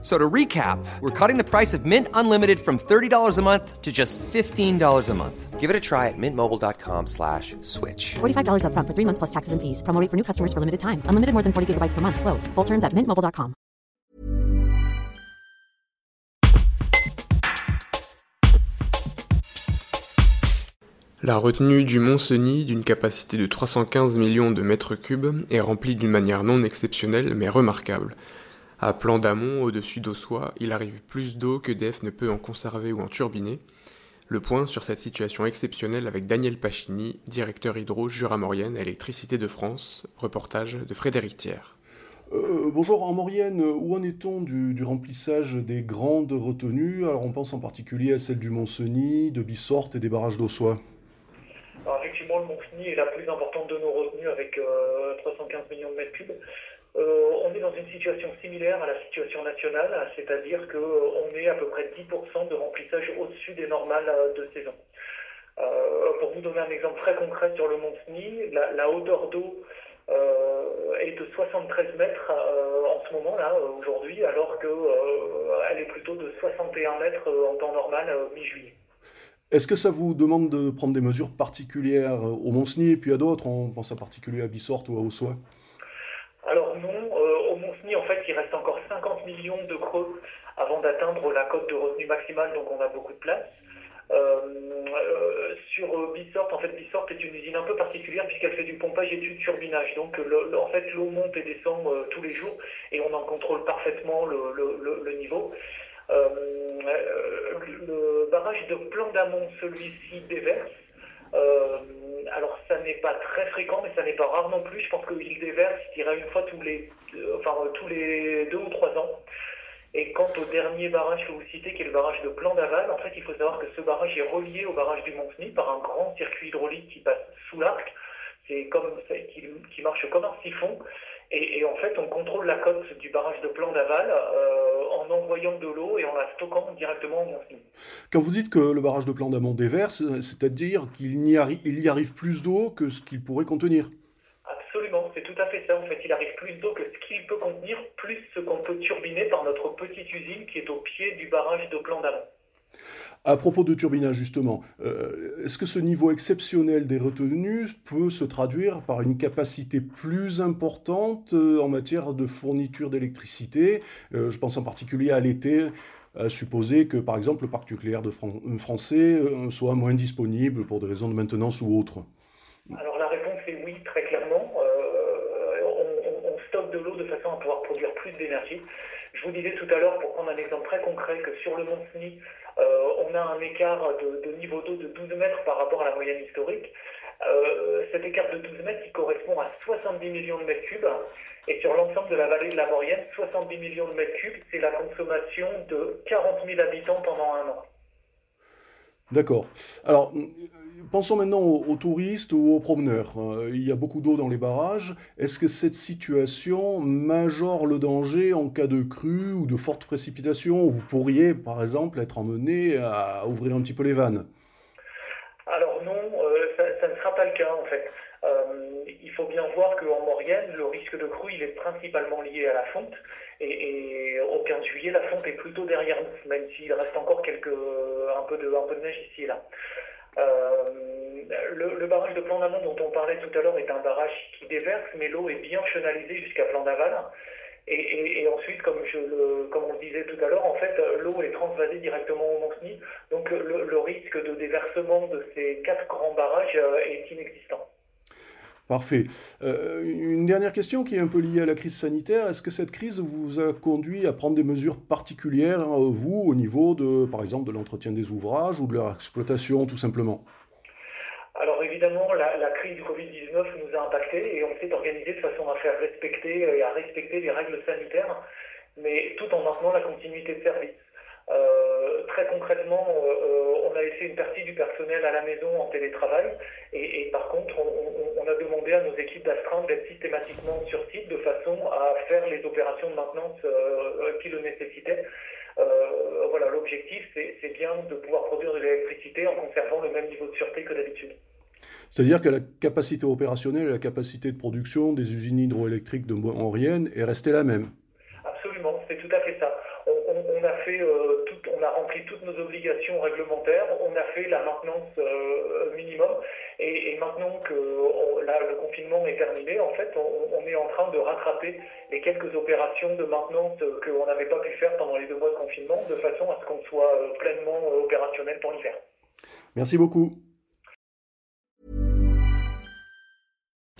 So to recap, we're cutting the price of Mint Unlimited from $30 a month to just $15 a month. Give it a try at mintmobile.com slash switch. $45 upfront for three months plus taxes and fees. Promo rate for new customers for limited time. Unlimited more than 40 gigabytes per month. Slows. Full terms at mintmobile.com. La retenue du Mont-Cenis, d'une capacité de 315 millions de mètres cubes, est remplie d'une manière non exceptionnelle mais remarquable. À plan d'amont, au-dessus d'Ossois, il arrive plus d'eau que DEF ne peut en conserver ou en turbiner. Le point sur cette situation exceptionnelle avec Daniel Pachini, directeur hydro Jura-Maurienne, Électricité de France, reportage de Frédéric Thiers. Euh, bonjour, en Maurienne, où en est-on du, du remplissage des grandes retenues? Alors on pense en particulier à celle du Mont-Cenis, de Bissorte et des barrages d'Ossois. Alors effectivement, le Mont-Cenis est la plus importante de nos retenues avec euh, 315 millions de mètres cubes. Euh, on est dans une situation similaire à la situation nationale, c'est-à-dire qu'on est à peu près 10% de remplissage au-dessus des normales euh, de saison. Euh, pour vous donner un exemple très concret sur le Mont-Cenis, la, la, hauteur d'eau euh, est de 73 mètres euh, en ce moment là aujourd'hui, alors qu'elle est plutôt de 61 mètres en temps normal mi-juillet. Est-ce que ça vous demande de prendre des mesures particulières au Mont-Cenis et puis à d'autres? On pense en particulier à Bissorte ou à Ossois alors non, euh, au Mont-Cenis, en fait, il reste encore 50 millions de creux avant d'atteindre la cote de retenue maximale, donc on a beaucoup de place. Euh, euh, sur Bissorte, en fait, Bissorte est une usine un peu particulière puisqu'elle fait du pompage et du turbinage. Donc, en fait, l'eau monte et descend tous les jours et on en contrôle parfaitement le, le niveau. Le barrage de plan d'amont, celui-ci déverse. Pas très fréquent, mais ça n'est pas rare non plus. Je pense qu'il déverse, je dirais, une fois tous les, enfin, tous les deux ou trois ans. Et quant au dernier barrage que vous citez, qui est le barrage de Plan d'Aval, en fait, il faut savoir que ce barrage est relié au barrage du Mont-Cenis par un grand circuit hydraulique qui passe sous l'arc. C'est comme qui, qui, marche comme un siphon. Et, et, en fait, on contrôle la cote du barrage de Plan d'Aval euh, en envoyant de l'eau et en la stockant directement au Mont-Cenis. Quand vous dites que le barrage de Plan d'Amont déverse, c'est-à-dire qu'il y, y arrive plus d'eau que ce qu'il pourrait contenir Absolument, c'est tout à fait ça. En fait, il arrive plus d'eau que ce qu'il peut contenir, plus ce qu'on peut turbiner par notre petite usine qui est au pied du barrage de Plan d'Amont. À propos de turbinage, justement, euh, est-ce que ce niveau exceptionnel des retenues peut se traduire par une capacité plus importante euh, en matière de fourniture d'électricité? Euh, Je pense en particulier à l'été, à supposer que, par exemple, le parc nucléaire de Fran français soit moins disponible pour des raisons de maintenance ou autres. Alors la réponse est oui, très clairement. On, stocke de l'eau de façon à pouvoir produire plus d'énergie. Je vous disais tout à l'heure, pour prendre un exemple très concret, que sur le Mont Cenis, euh, on a un écart de, niveau d'eau de 12 mètres par rapport à la moyenne historique. Euh, cet écart de 12 mètres correspond à 70 millions de mètres cubes. Et sur l'ensemble de la vallée de la Maurienne, 70 millions de mètres cubes, c'est la consommation de 40 000 habitants pendant un an. D'accord. Alors, pensons maintenant aux, touristes ou aux promeneurs. Euh, il y a beaucoup d'eau dans les barrages. Est-ce que cette situation majore le danger en cas de crue ou de forte précipitation Vous pourriez, par exemple, être emmené à ouvrir un petit peu les vannes? Alors non, euh, ça, ne sera pas le cas en fait. Euh, il faut bien voir qu'en Maurienne, le risque de crue, il est principalement lié à la fonte. Et, et, au 15 juillet, la fonte est plutôt derrière nous, même s'il reste encore de, un peu de neige ici et là. Euh, le, barrage de plan d'amont dont on parlait tout à l'heure est un barrage qui déverse, mais l'eau est bien chenalisée jusqu'à plan d'aval. Et, ensuite, comme, on le disait tout à l'heure, en fait, l'eau est transvasée directement au Mont-Cenis. Donc le, le, risque de déversement de ces quatre grands barrages est inexistant. Parfait. Euh, une dernière question qui est un peu liée à la crise sanitaire. Est-ce que cette crise vous a conduit à prendre des mesures particulières, hein, vous, au niveau, de, par exemple, de l'entretien des ouvrages ou de leur exploitation, tout simplement? Alors évidemment, la, crise du Covid-19 nous a impacté et on s'est organisé de façon à faire respecter et à respecter les règles sanitaires, mais tout en maintenant la continuité de service. Euh, très concrètement, euh, on a laissé une partie du personnel à la maison en télétravail et, et par contre, on, on, a demandé à nos équipes d'astreinte d'être systématiquement sur site de façon à faire les opérations de maintenance qui le nécessitaient. voilà, l'objectif, c'est bien de pouvoir produire de l'électricité en conservant le même niveau de sûreté que d'habitude. C'est-à-dire que la capacité opérationnelle et la capacité de production des usines hydroélectriques de Maurienne est restée la même. Absolument, c'est tout à fait ça. On, a fait, euh, on a rempli toutes nos obligations réglementaires, on a fait la maintenance euh, minimum, et, maintenant que le confinement est terminé, en fait, on, est en train de rattraper les quelques opérations de maintenance qu'on n'avait pas pu faire pendant les deux mois de confinement, de façon à ce qu'on soit euh, pleinement opérationnel pour l'hiver. Merci beaucoup.